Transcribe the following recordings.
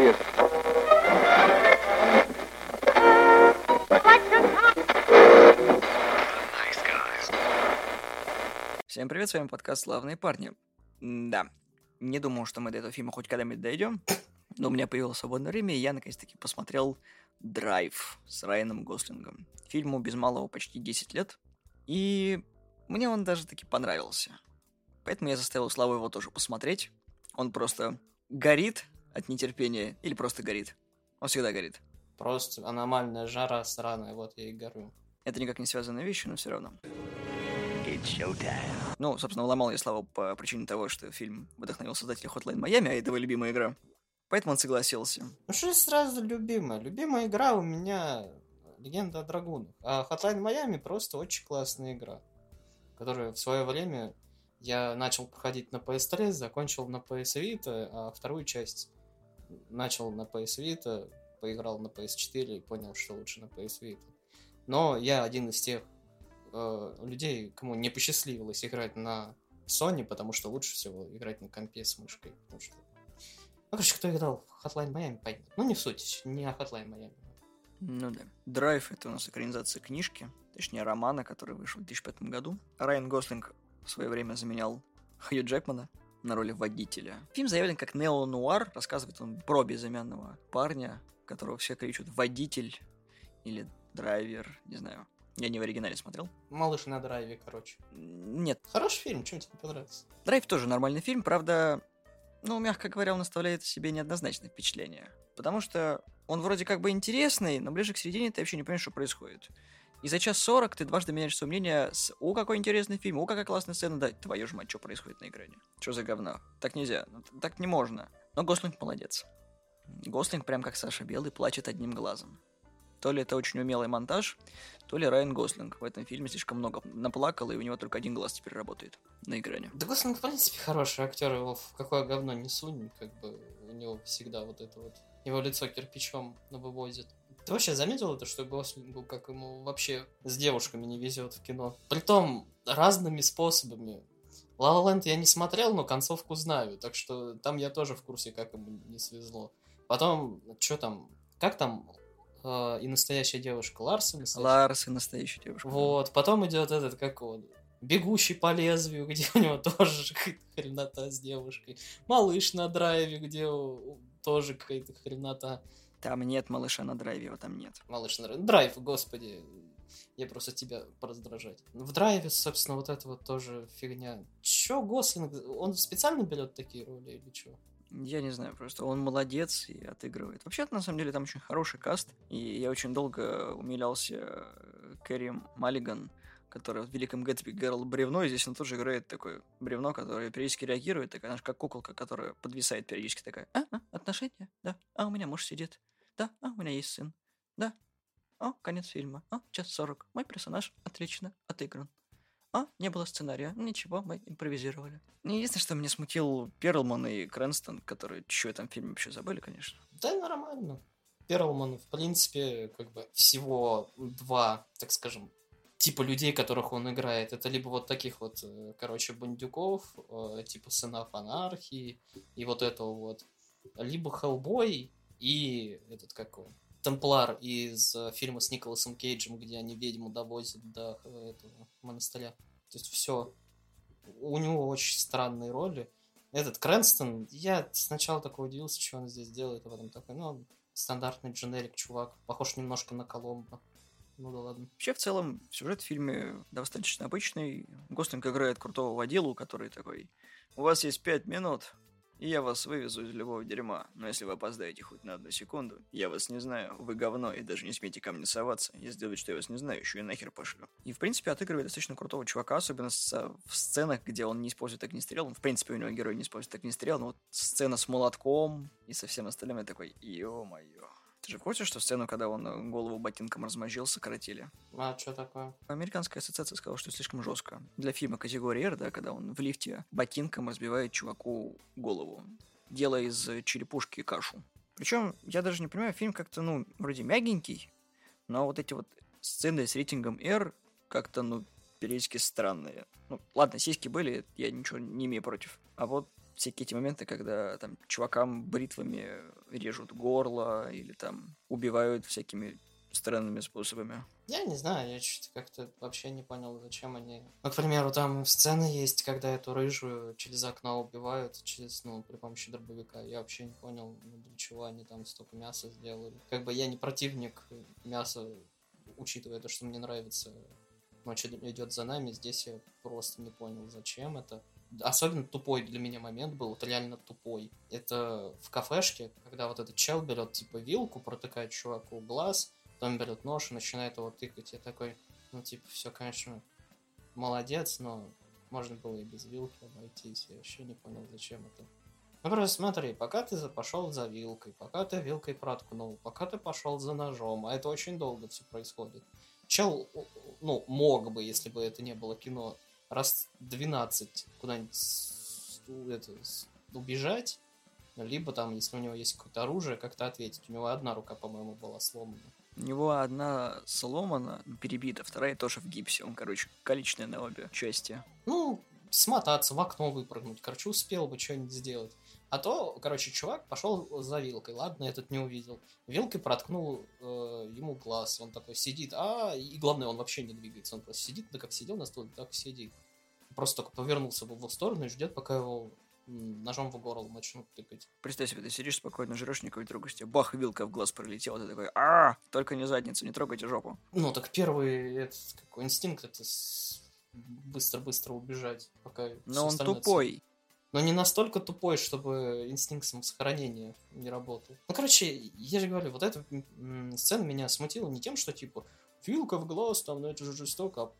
Serious. Всем привет, с вами подкаст «Славные парни». Да, не думал, что мы до этого фильма хоть когда-нибудь дойдем, но у меня появилось свободное время, и я наконец-таки посмотрел «Драйв» с Райаном Гослингом. Фильму без малого почти 10 лет, и мне он даже таки понравился. Поэтому я заставил Славу его тоже посмотреть. Он просто горит от нетерпения или просто горит. Он всегда горит. Просто аномальная жара сраная, вот я и горю. Это никак не связанные вещи, но все равно. Ну, собственно, уломал я Славу по причине того, что фильм вдохновил создателя Hotline Miami, а это его любимая игра. Поэтому он согласился. Ну что сразу любимая? Любимая игра у меня Легенда о Драгунах. А Hotline Miami просто очень классная игра, которая в свое время я начал проходить на PS3, закончил на PS Vita, а вторую часть начал на PS Vita, поиграл на PS4 и понял, что лучше на PS Vita. Но я один из тех э, людей, кому не посчастливилось играть на Sony, потому что лучше всего играть на компе с мышкой. Потому что... Ну, короче, кто играл в Hotline Miami, поймет. Ну, не в суть, не о Hotline Miami. Ну да. Драйв — это у нас экранизация книжки, точнее романа, который вышел в 2005 году. Райан Гослинг в свое время заменял Хью Джекмана на роли водителя. Фильм заявлен как нео-нуар, рассказывает он про безымянного парня, которого все кричат «водитель» или «драйвер», не знаю. Я не в оригинале смотрел. Малыш на драйве, короче. Нет. Хороший фильм, чем тебе понравился? Драйв тоже нормальный фильм, правда, ну, мягко говоря, он оставляет себе неоднозначное впечатление. Потому что он вроде как бы интересный, но ближе к середине ты вообще не понимаешь, что происходит. И за час сорок ты дважды меняешь свое мнение с «О, какой интересный фильм! О, какая классная сцена!» Да, твою ж мать, что происходит на экране? Что за говно? Так нельзя, ну, так не можно. Но Гослинг молодец. Гослинг прям как Саша Белый плачет одним глазом. То ли это очень умелый монтаж, то ли Райан Гослинг в этом фильме слишком много наплакал, и у него только один глаз теперь работает на экране. Да Гослинг, в принципе, хороший актер, его в какое говно не сунь, как бы у него всегда вот это вот, его лицо кирпичом вывозит. Ты вообще заметил это, что Гослингу, как ему вообще с девушками не везет в кино? Притом разными способами. La Land я не смотрел, но концовку знаю, так что там я тоже в курсе, как ему не свезло. Потом, что там, как там э, и настоящая девушка Ларс и настоящая? Ларс и настоящая девушка. Вот, потом идет этот, как он, Бегущий по лезвию, где у него тоже какая-то хренота с девушкой. Малыш на драйве, где тоже какая-то хренота. Там нет малыша на драйве, его там нет. Малыш на драйве. Драйв, господи. Я просто тебя пораздражать. В драйве, собственно, вот это вот тоже фигня. Чё Гослинг? Он специально берет такие роли или чё? Я не знаю, просто он молодец и отыгрывает. Вообще-то, на самом деле, там очень хороший каст. И я очень долго умилялся Кэрри Маллиган, которая в Великом Гэтсби играла бревно, и здесь она тоже играет такое бревно, которое периодически реагирует, такая, знаешь, как куколка, которая подвисает периодически, такая, а, а, отношения, да, а, у меня муж сидит, да, а, у меня есть сын, да, о, конец фильма, о, час сорок, мой персонаж отлично отыгран. А, не было сценария. Ничего, мы импровизировали. Единственное, что меня смутил Перлман и Крэнстон, которые что в этом фильме вообще забыли, конечно. Да, нормально. Перлман, в принципе, как бы всего два, так скажем, типа людей, которых он играет. Это либо вот таких вот, э, короче, бандюков, э, типа сынов анархии и вот этого вот. Либо Хеллбой и этот какой Темплар из э, фильма с Николасом Кейджем, где они ведьму довозят до этого монастыря. То есть все. У него очень странные роли. Этот Крэнстон, я сначала такой удивился, что он здесь делает, а потом такой, ну, стандартный дженерик чувак, похож немножко на Коломбо. Ну да ладно. Вообще, в целом, сюжет в фильме достаточно обычный. Гослинг играет крутого водилу, который такой, у вас есть пять минут, и я вас вывезу из любого дерьма. Но если вы опоздаете хоть на одну секунду, я вас не знаю, вы говно, и даже не смейте ко мне соваться. Я сделаю, что я вас не знаю, еще и нахер пошлю. И, в принципе, отыгрывает достаточно крутого чувака, особенно в сценах, где он не использует огнестрел. Он, в принципе, у него герой не использует огнестрел, но вот сцена с молотком и со всем остальным, я такой, ё-моё. Ты же в курсе, что сцену, когда он э, голову ботинком размозжил, сократили? А, что такое? Американская ассоциация сказала, что слишком жестко. Для фильма категории R, да, когда он в лифте ботинком разбивает чуваку голову, делая из черепушки кашу. Причем, я даже не понимаю, фильм как-то, ну, вроде мягенький, но вот эти вот сцены с рейтингом R как-то, ну, периодически странные. Ну, ладно, сиськи были, я ничего не имею против. А вот всякие эти моменты, когда там чувакам бритвами режут горло или там убивают всякими странными способами. Я не знаю, я что-то как-то вообще не понял, зачем они... Ну, к примеру, там сцена есть, когда эту рыжую через окно убивают, через, ну, при помощи дробовика. Я вообще не понял, ну, для чего они там столько мяса сделали. Как бы я не противник мяса, учитывая то, что мне нравится ночь идет за нами, здесь я просто не понял, зачем это. Особенно тупой для меня момент был, вот реально тупой. Это в кафешке, когда вот этот чел берет типа вилку, протыкает чуваку глаз, Потом берет нож и начинает его тыкать. Я такой, ну, типа, все, конечно, молодец, но можно было и без вилки обойтись. Я вообще не понял, зачем это. Ну, просто смотри, пока ты пошел за вилкой, пока ты вилкой проткнул, пока ты пошел за ножом, а это очень долго все происходит. Чел, ну, мог бы, если бы это не было кино, раз 12 куда-нибудь это, убежать, либо там, если у него есть какое-то оружие, как-то ответить. У него одна рука, по-моему, была сломана. У него одна сломана, перебита, вторая тоже в гипсе. Он, короче, количественная на обе части. Ну, смотаться, в окно выпрыгнуть. Короче, успел бы что-нибудь сделать. А то, короче, чувак пошел за вилкой. Ладно, этот не увидел. Вилкой проткнул э, ему глаз. Он такой сидит. А, и главное, он вообще не двигается. Он просто сидит, да как сидел на стуле, так и сидит. Просто только повернулся в его сторону и ждет, пока его ножом в горло начнут тыкать. Представь себе, ты сидишь спокойно, жрешь никакой другости, бах, вилка в глаз пролетела, ты такой, а, только не задницу, не трогайте жопу. Ну, так первый этот, какой инстинкт, это быстро-быстро убежать, пока Но он тупой. Но не настолько тупой, чтобы инстинкт самосохранения не работал. Ну, короче, я же говорю, вот эта сцена меня смутила не тем, что, типа, вилка в глаз, там, ну это же жестоко, а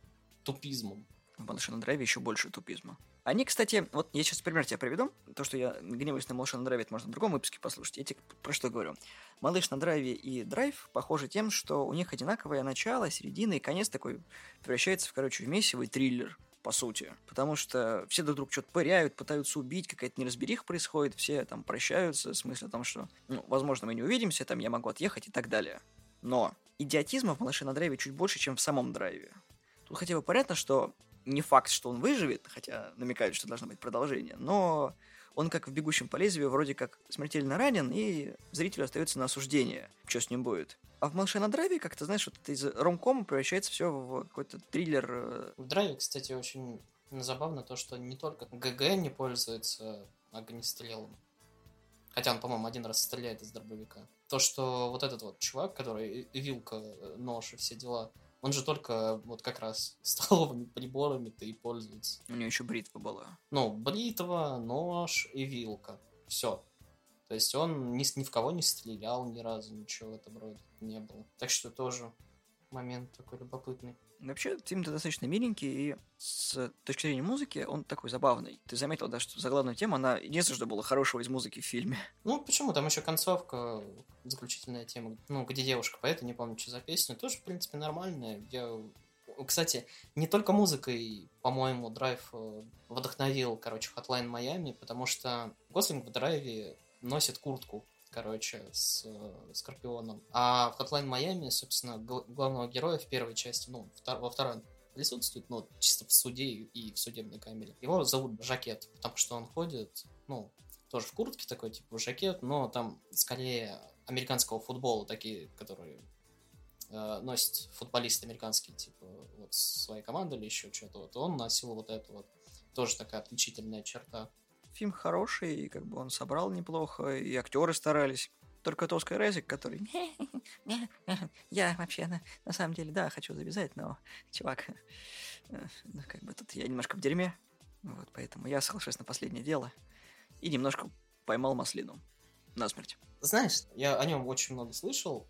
тупизмом. В Малышином драйве еще больше тупизма. Они, кстати, вот я сейчас пример тебе приведу. То, что я гневаюсь на Малыш на драйве, это можно в другом выпуске послушать. Я тебе про что говорю. Малыш на драйве и драйв похожи тем, что у них одинаковое начало, середина и конец такой превращается в, короче, в мессивый триллер по сути. Потому что все друг друга что-то пыряют, пытаются убить, какая-то неразбериха происходит, все там прощаются, в смысле о том, что, ну, возможно, мы не увидимся, там я могу отъехать и так далее. Но идиотизма в «Малыше на драйве» чуть больше, чем в самом драйве. Тут хотя бы понятно, что не факт, что он выживет, хотя намекают, что должно быть продолжение, но он, как в «Бегущем по лезвию», вроде как смертельно ранен, и зрителю остается на осуждение, что с ним будет. А в «Малыше на драйве», как то знаешь, вот из ромкома превращается все в какой-то триллер. Э, в драйве, кстати, очень забавно то, что не только ГГ не пользуется огнестрелом, хотя он, по-моему, один раз стреляет из дробовика. То, что вот этот вот чувак, который вилка, нож и все дела, он же только вот как раз столовыми приборами-то и пользуется. У него еще бритва была. Ну, бритва, нож и вилка. Все. То есть он ни, ни в кого не стрелял ни разу, ничего в этом роде не было. Так что тоже момент такой любопытный. Вообще, фильм-то достаточно миленький, и с точки зрения музыки он такой забавный. Ты заметил, да, что заглавная тема, она единственное, что было хорошего из музыки в фильме. Ну, почему? Там еще концовка, заключительная тема, ну, где девушка поет, не помню, что за песня, тоже, в принципе, нормальная. Я кстати, не только музыкой, по-моему, Драйв э, вдохновил, короче, Hotline Miami, потому что Гослинг в Драйве носит куртку короче, с э, Скорпионом. А в Hotline Miami, собственно, главного героя в первой части, ну, втор во второй присутствует, ну, чисто в суде и в судебной камере. Его зовут Жакет, потому что он ходит, ну, тоже в куртке такой, типа, жакет, но там скорее американского футбола, такие, которые э, носят футболисты американские, типа, вот своей команды или еще что-то. Вот он носил вот это вот. Тоже такая отличительная черта. Фильм хороший, и как бы он собрал неплохо, и актеры старались. Только Тоска Резик, который... Я вообще, на, на самом деле, да, хочу завязать, но, чувак, э, ну, как бы тут я немножко в дерьме. Вот, поэтому я соглашусь на последнее дело. И немножко поймал маслину. Насмерть. Знаешь, я о нем очень много слышал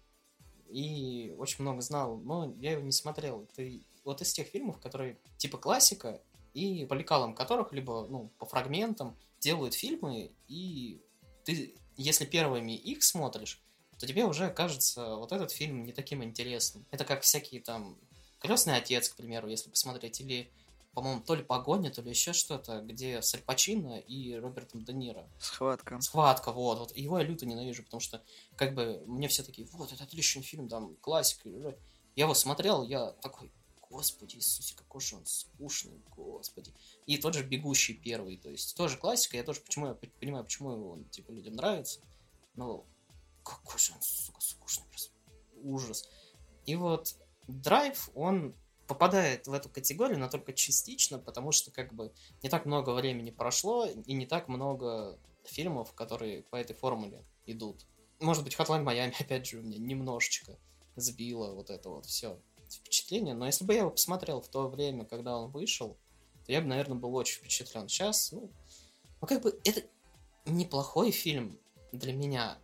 и очень много знал, но я его не смотрел. Ты вот из тех фильмов, которые типа классика, и по лекалам которых, либо ну, по фрагментам, делают фильмы, и ты, если первыми их смотришь, то тебе уже кажется вот этот фильм не таким интересным. Это как всякие там «Крестный отец», к примеру, если посмотреть, или, по-моему, то ли «Погоня», то ли еще что-то, где с Альпачино и Робертом Де Ниро. Схватка. Схватка, вот, вот. Его я люто ненавижу, потому что, как бы, мне все такие, вот, это отличный фильм, там, классика. Я его смотрел, я такой, господи Иисусе, какой же он скучный, господи. И тот же «Бегущий первый», то есть тоже классика, я тоже почему я понимаю, почему он, типа, людям нравится, но какой же он, сука, скучный просто. Ужас. И вот Драйв, он попадает в эту категорию, но только частично, потому что как бы не так много времени прошло и не так много фильмов, которые по этой формуле идут. Может быть, Hotline Miami, опять же, у меня немножечко сбило вот это вот все впечатление, но если бы я его посмотрел в то время, когда он вышел, то я бы, наверное, был очень впечатлен. Сейчас, ну, ну как бы это неплохой фильм для меня,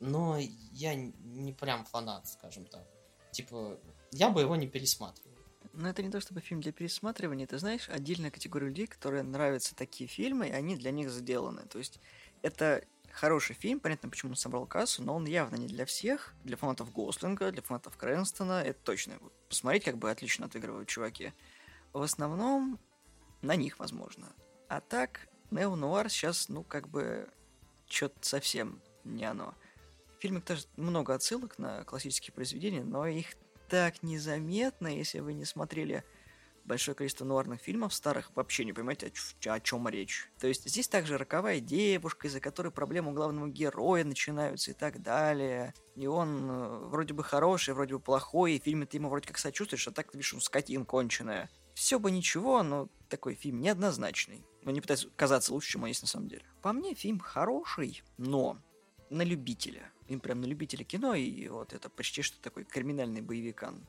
но я не прям фанат, скажем так. Типа, я бы его не пересматривал. Но это не то чтобы фильм для пересматривания, ты знаешь, отдельная категория людей, которые нравятся такие фильмы, и они для них сделаны. То есть это хороший фильм, понятно, почему он собрал кассу, но он явно не для всех. Для фанатов Гослинга, для фанатов Крэнстона, это точно. Посмотреть, как бы отлично отыгрывают чуваки. В основном на них, возможно. А так, Нео Нуар сейчас, ну, как бы, что-то совсем не оно. В фильме тоже много отсылок на классические произведения, но их так незаметно, если вы не смотрели большое количество нуарных фильмов старых, вообще не понимаете, о, о чем речь. То есть здесь также роковая девушка, из-за которой проблемы у главного героя начинаются и так далее. И он э, вроде бы хороший, вроде бы плохой, и в фильме ты ему вроде как сочувствуешь, а так ты видишь, он скотин конченая. Все бы ничего, но такой фильм неоднозначный. Но не пытаюсь казаться лучше, чем он есть на самом деле. По мне, фильм хороший, но на любителя. Им прям на любителя кино, и вот это почти что такой криминальный боевикан.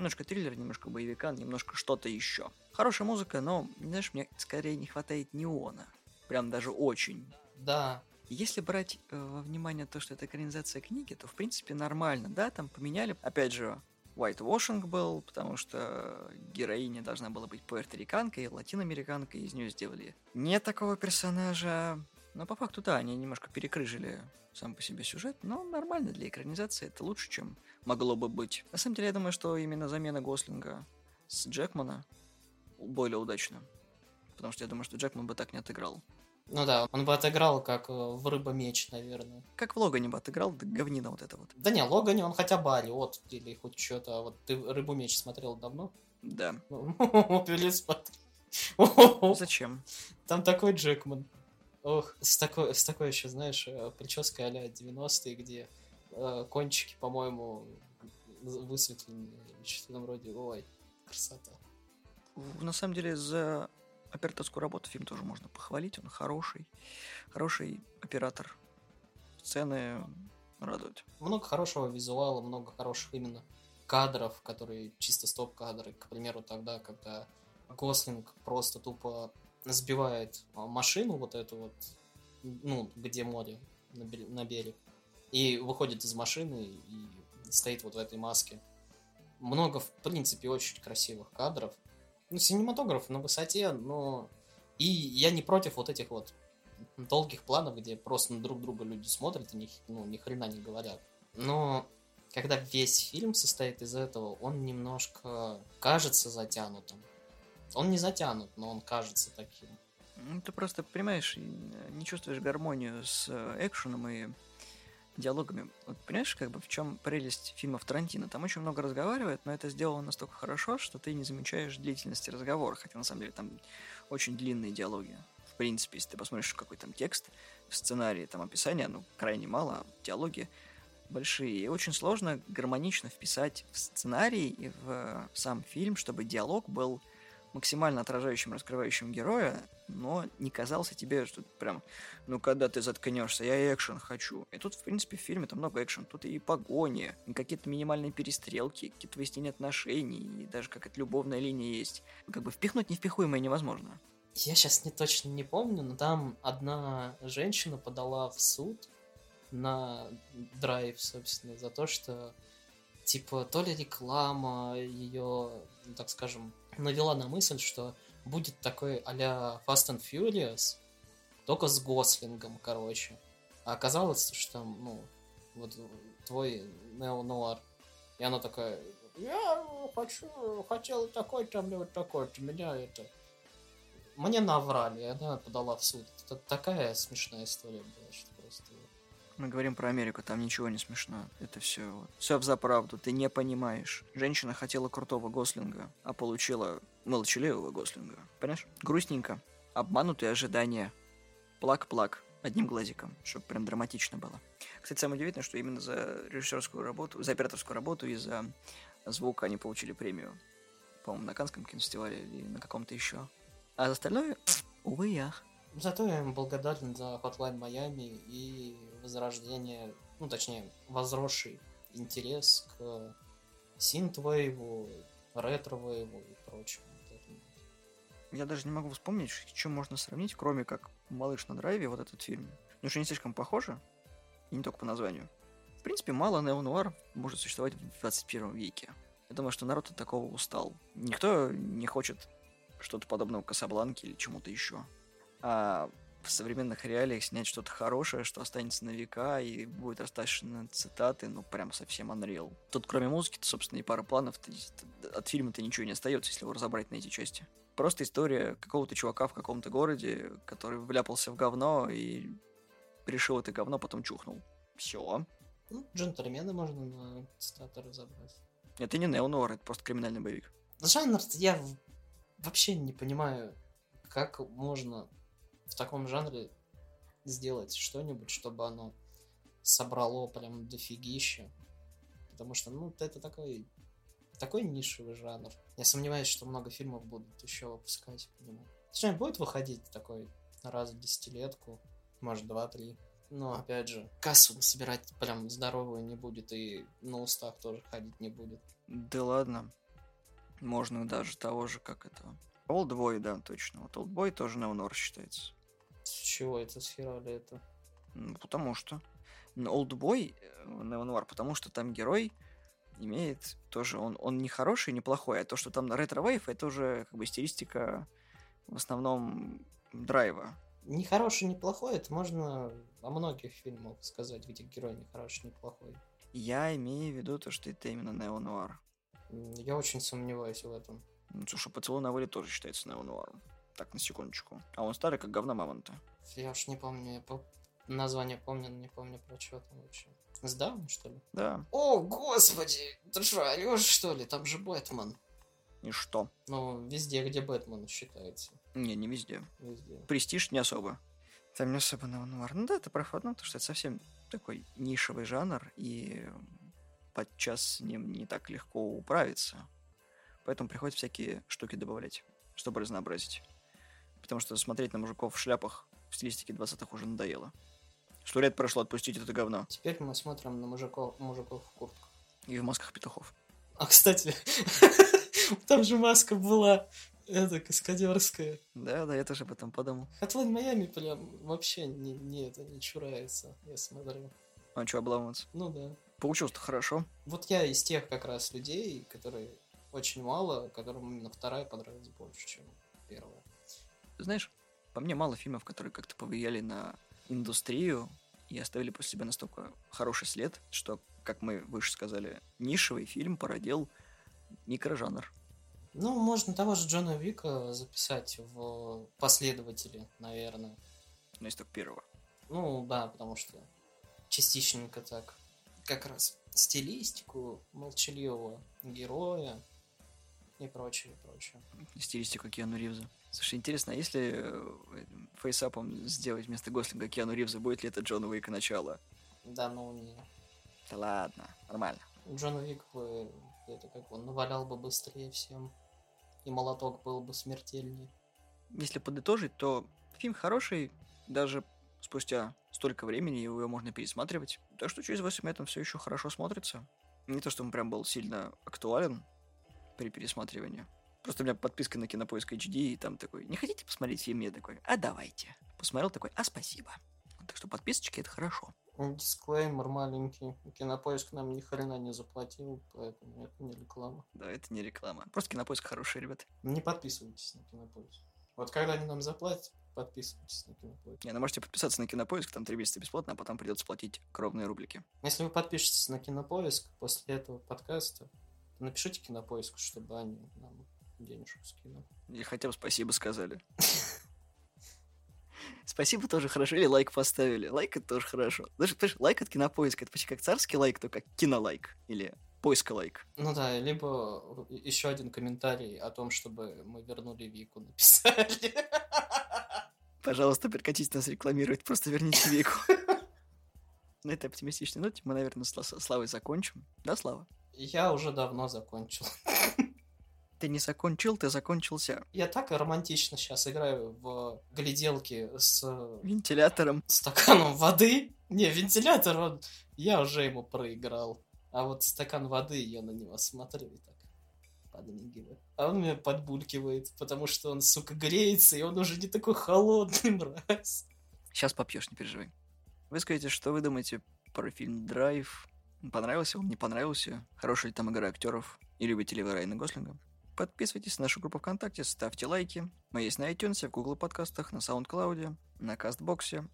Немножко триллер, немножко боевика, немножко что-то еще. Хорошая музыка, но, знаешь, мне скорее не хватает неона. Прям даже очень. Да. Если брать э, во внимание то, что это экранизация книги, то в принципе нормально, да, там поменяли, опять же, whitewashing был, потому что героиня должна была быть пуэрториканкой, латиноамериканкой, из нее сделали не такого персонажа. Но по факту, да, они немножко перекрыжили сам по себе сюжет, но нормально для экранизации, это лучше, чем могло бы быть. На самом деле, я думаю, что именно замена Гослинга с Джекмана более удачна. Потому что я думаю, что Джекман бы так не отыграл. Ну да, он бы отыграл как э, в Рыба-меч, наверное. Как в Логане бы отыграл, да говнина вот это вот. Да не, Логане он хотя бы орет или хоть что-то. А вот ты Рыбу-меч смотрел давно? Да. Зачем? Там такой Джекман. Ох, с такой, с такой еще, знаешь, э, прической а-ля 90-е, где э, кончики, по-моему, высветлены что-то там вроде. Ой, красота. На самом деле, за операторскую работу фильм тоже можно похвалить. Он хороший. Хороший оператор. Сцены радуют. Много хорошего визуала, много хороших именно кадров, которые чисто стоп-кадры. К примеру, тогда, когда Гослинг просто тупо сбивает машину вот эту вот, ну, где море, на берег, и выходит из машины и стоит вот в этой маске. Много, в принципе, очень красивых кадров. Ну, синематограф на высоте, но... И я не против вот этих вот долгих планов, где просто на друг друга люди смотрят и ни, ну, ни хрена не говорят. Но когда весь фильм состоит из этого, он немножко кажется затянутым. Он не затянут, но он кажется таким. Ну, ты просто понимаешь, не чувствуешь гармонию с э, экшеном и диалогами. Вот понимаешь, как бы в чем прелесть фильмов Тарантино? Там очень много разговаривает, но это сделано настолько хорошо, что ты не замечаешь длительности разговора, хотя на самом деле там очень длинные диалоги. В принципе, если ты посмотришь какой там текст в сценарии, там описание, ну, крайне мало, а диалоги большие. И очень сложно гармонично вписать в сценарий и в сам фильм, чтобы диалог был максимально отражающим, раскрывающим героя, но не казался тебе, что прям, ну когда ты заткнешься, я экшен хочу. И тут, в принципе, в фильме там много экшен. Тут и погони, и какие-то минимальные перестрелки, какие-то выяснения отношений, и даже какая-то любовная линия есть. Как бы впихнуть невпихуемое невозможно. Я сейчас не точно не помню, но там одна женщина подала в суд на драйв, собственно, за то, что типа то ли реклама ее, ну, так скажем, навела на мысль, что будет такой а-ля Fast and Furious, только с Гослингом, короче. А оказалось, что там, ну, вот твой Нео Нуар. И она такая, я хочу, хотел такой там, вот такой-то, меня это... Мне наврали, она подала в суд. Это такая смешная история была, что просто... Мы говорим про Америку, там ничего не смешно. Это все. Все в заправду, ты не понимаешь. Женщина хотела крутого Гослинга, а получила молчаливого Гослинга. Понимаешь? Грустненько. Обманутые ожидания. Плак-плак. одним глазиком, чтобы прям драматично было. Кстати, самое удивительное, что именно за режиссерскую работу, за операторскую работу и за звук они получили премию. По-моему, на Канском кинофестивале или на каком-то еще. А за остальное, увы, ях. Зато я им благодарен за Hotline Miami и возрождение, ну, точнее, возросший интерес к синтвейву, ретро-вейву и прочему. Я даже не могу вспомнить, чем можно сравнить, кроме как «Малыш на драйве», вот этот фильм. Ну, что не слишком похоже, и не только по названию. В принципе, мало неонуар может существовать в 21 веке. Я думаю, что народ от такого устал. Никто не хочет что-то подобного Касабланке или чему-то еще. А в современных реалиях снять что-то хорошее, что останется на века и будет растащено цитаты, ну, прям совсем unreal. Тут, кроме музыки, то, собственно, и пара планов, от фильма-то ничего не остается, если его разобрать на эти части. Просто история какого-то чувака в каком-то городе, который вляпался в говно и решил это говно, потом чухнул. Все. Ну, джентльмены можно на цитаты разобрать. Это не неонуар, это просто криминальный боевик. Жанр я вообще не понимаю, как можно в таком жанре сделать что-нибудь, чтобы оно собрало прям дофигища. Потому что, ну, это такой, такой нишевый жанр. Я сомневаюсь, что много фильмов будут еще выпускать по нему. Точнее, будет выходить такой раз в десятилетку, может, два-три. Но, опять же, кассу собирать прям здоровую не будет, и на устах тоже ходить не будет. Да ладно. Можно даже того же, как это... Олдбой, да, точно. Вот Олдбой тоже неонуар считается. С чего это с хера ли это? Ну, потому что. Олдбой э, неонуар, потому что там герой имеет тоже, он, он не хороший, не плохой, а то, что там retrowave, это уже как бы стилистика в основном драйва. Не хороший, не плохой, это можно о многих фильмах сказать, где герой не хороший, не плохой. Я имею в виду то, что это именно неонуар. Я очень сомневаюсь в этом. Ну, слушай, поцелуй на воле тоже считается неонуаром. Так, на секундочку. А он старый, как говна мамонта. Я уж не помню, я по... название помню, но не помню про что там вообще. С Дауни, что ли? Да. О, господи! Ты что, орешь, что ли? Там же Бэтмен. И что? Ну, везде, где Бэтмен считается. Не, не везде. Везде. Престиж не особо. Там не особо нуар. Ну да, это проходно, потому что это совсем такой нишевый жанр, и подчас с ним не так легко управиться. Поэтому приходится всякие штуки добавлять, чтобы разнообразить. Потому что смотреть на мужиков в шляпах в стилистике 20-х уже надоело. Сто лет прошло отпустить это говно. Теперь мы смотрим на мужиков, мужиков в куртках. И в масках петухов. А, кстати, там же маска была это каскадерская. Да, да, я тоже об этом подумал. Hotline Майами прям вообще не, не это не чурается, я смотрю. А что, обламываться? Ну да. Получилось-то хорошо. Вот я из тех как раз людей, которые очень мало, которым именно вторая понравилась больше, чем первая. Знаешь, по мне мало фильмов, которые как-то повлияли на индустрию и оставили после себя настолько хороший след, что, как мы выше сказали, нишевый фильм породил микрожанр. Ну, можно того же Джона Вика записать в последователи, наверное. Но из только первого. Ну, да, потому что частичненько так как раз стилистику молчаливого героя и прочее, прочее. Стилистику Киану Ривза. Слушай, интересно, а если э, фейсапом сделать вместо Гослинга Киану Ривза, будет ли это Джон Уика начало? Да ну не. Да ладно, нормально. Джон Уик бы, это как он навалял бы быстрее всем. И молоток был бы смертельнее. Если подытожить, то фильм хороший, даже спустя столько времени его можно пересматривать. Так что через 8 лет он все еще хорошо смотрится. Не то, что он прям был сильно актуален при пересматривании. Просто у меня подписка на Кинопоиск HD, и там такой, не хотите посмотреть фильм? Я такой, а давайте. Посмотрел такой, а спасибо. Так что подписочки это хорошо. Дисклеймер маленький. Кинопоиск нам ни хрена не заплатил, поэтому это не реклама. Да, это не реклама. Просто Кинопоиск хороший, ребят. Не подписывайтесь на Кинопоиск. Вот когда они нам заплатят, подписывайтесь на Кинопоиск. Не, ну можете подписаться на Кинопоиск, там три месяца бесплатно, а потом придется платить кровные рублики. Если вы подпишетесь на Кинопоиск после этого подкаста, напишите Кинопоиск, чтобы они нам денежку скинули. Или хотя бы спасибо сказали. Спасибо тоже хорошо. Или лайк поставили. Лайк это тоже хорошо. Даже, понимаешь, лайк от кинопоиска. Это почти как царский лайк, только кинолайк. Или поиска лайк. Ну да, либо еще один комментарий о том, чтобы мы вернули Вику написали. Пожалуйста, прекратите нас рекламировать, просто верните Вику. На этой оптимистичной ноте мы, наверное, с Славой закончим. Да, Слава? Я уже давно закончил. Ты не закончил, ты закончился. Я так романтично сейчас играю в гляделки с... Вентилятором. Стаканом воды. Не, вентилятор, он... я уже ему проиграл. А вот стакан воды, я на него смотрю и так подмигиваю. А он меня подбулькивает, потому что он, сука, греется, и он уже не такой холодный, мразь. Сейчас попьешь, не переживай. Вы скажите, что вы думаете про фильм «Драйв»? Понравился вам, не понравился? Хорошая ли там игра актеров? И любите ли вы Райана Гослинга? Подписывайтесь на нашу группу ВКонтакте, ставьте лайки. Мы есть на iTunes, в Google подкастах, на SoundCloud, на Кастбоксе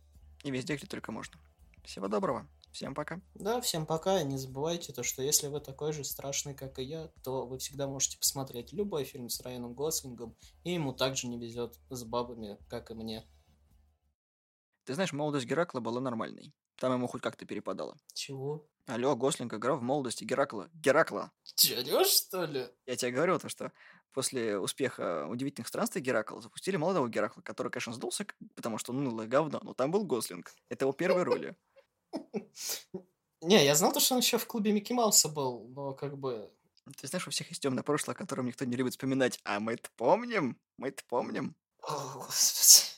и везде, где только можно. Всего доброго. Всем пока. Да, всем пока. И не забывайте то, что если вы такой же страшный, как и я, то вы всегда можете посмотреть любой фильм с Райаном Гослингом, и ему также не везет с бабами, как и мне. Ты знаешь, молодость Геракла была нормальной. Там ему хоть как-то перепадало. Чего? Алло, Гослинг играл в молодости Геракла. Геракла. Че, орёшь, что ли? Я тебе говорю то, что после успеха «Удивительных странствий» Геракла запустили молодого Геракла, который, конечно, сдулся, потому что он нылое говно, но там был Гослинг. Это его первая роль. Не, я знал то, что он еще в клубе Микки Мауса был, но как бы... Ты знаешь, у всех есть темное прошлое, о котором никто не любит вспоминать. А мы-то помним, мы-то помним. О, господи.